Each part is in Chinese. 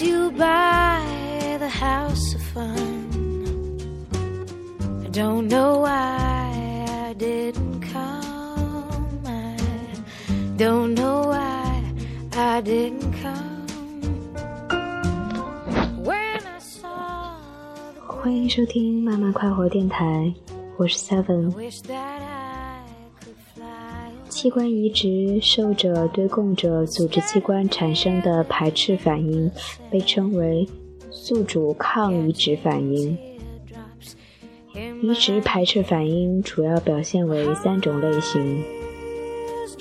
I left you by the house of fun. I don't know why I didn't come. I don't know why I didn't come. When I saw the 欢迎收听慢慢快活电台，我是 Seven。 器官移植受者对供者组织器官产生的排斥反应被称为宿主抗移植反应。移植排斥反应主要表现为三种类型：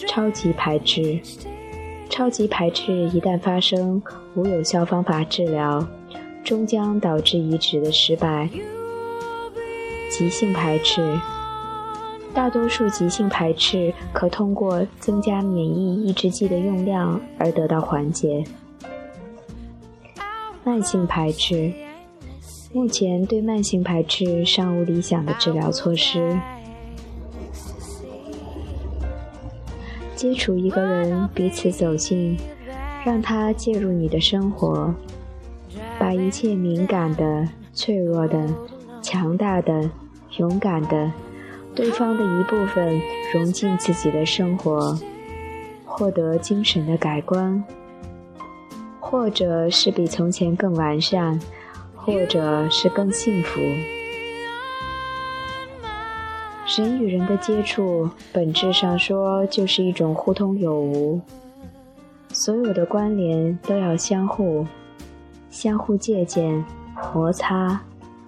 超级排斥。超级排斥一旦发生，无有效方法治疗，终将导致移植的失败。急性排斥，大多数急性排斥可通过增加免疫抑制剂的用量而得到缓解。慢性排斥，目前对慢性排斥尚无理想的治疗措施。接触一个人，彼此走近，让他介入你的生活，把一切敏感的、脆弱的、强大的、勇敢的对方的一部分融进自己的生活，获得精神的改观，或者是比从前更完善，或者是更幸福。人与人的接触，本质上说就是一种互通有无，所有的关联都要相互、相互借鉴、摩擦、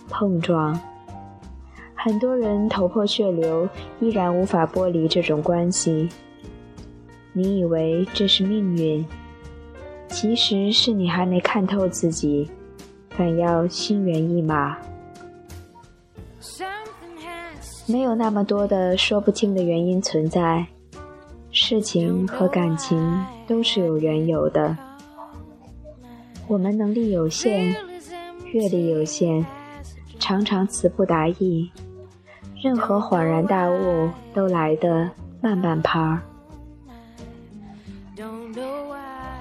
碰撞。很多人头破血流，依然无法剥离这种关系。你以为这是命运，其实是你还没看透自己，反要心猿意马。没有那么多的说不清的原因存在，事情和感情都是有缘由的。我们能力有限，阅历有限，常常词不达意，任何恍然大悟都来得慢半拍儿。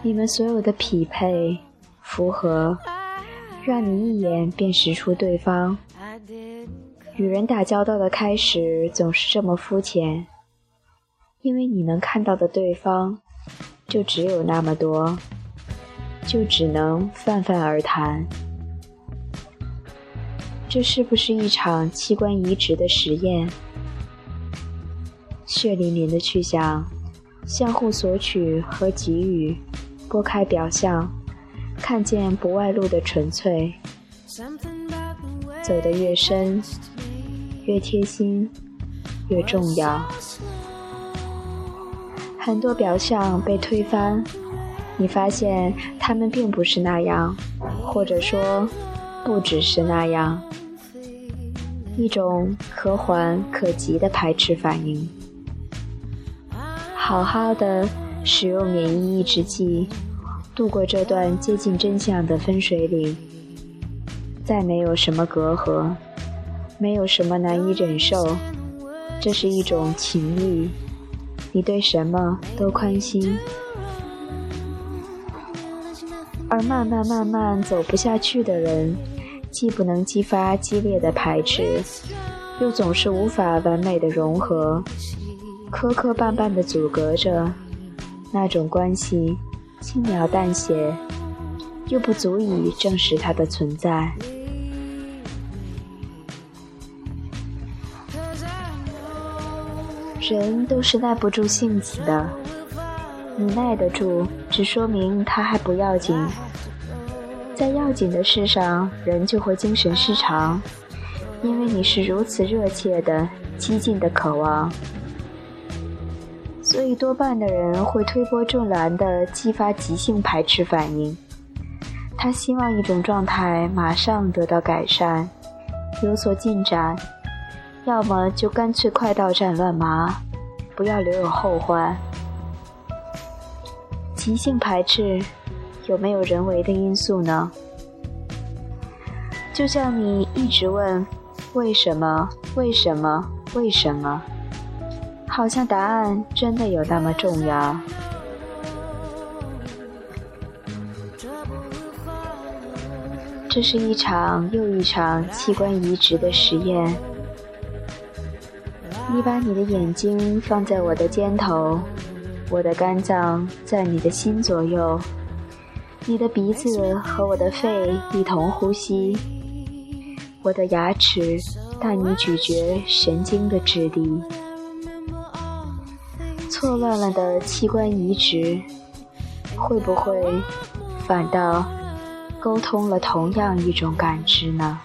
你们所有的匹配、符合，让你一眼便识出对方。与人打交道的开始总是这么肤浅，因为你能看到的对方就只有那么多，就只能泛泛而谈。这是不是一场器官移植的实验？血淋淋的去想，相互索取和给予，拨开表象，看见不外露的纯粹。走得越深，越贴心，越重要。很多表象被推翻，你发现他们并不是那样，或者说，不只是那样。一种可缓可急的排斥反应。好好的使用免疫抑制剂，度过这段接近真相的分水岭。再没有什么隔阂，没有什么难以忍受，这是一种情谊。你对什么都宽心，而慢慢慢慢走不下去的人，既不能激发激烈的排斥，又总是无法完美的融合，磕磕绊绊的阻隔着，那种关系轻描淡写，又不足以证实它的存在。人都是耐不住性子的，你耐得住，只说明他还不要紧。在要紧的事上，人就会精神失常，因为你是如此热切的、激进的渴望，所以多半的人会推波助澜地激发急性排斥反应。他希望一种状态马上得到改善，有所进展。要么就干脆快刀斩乱麻，不要留有后患。急性排斥有没有人为的因素呢？就像你一直问为什么、为什么、为什么，好像答案真的有那么重要。这是一场又一场器官移植的实验。你把你的眼睛放在我的肩头，我的肝脏在你的心左右，你的鼻子和我的肺一同呼吸，我的牙齿带你咀嚼神经的质地。错乱了的器官移植，会不会反倒沟通了同样一种感知呢？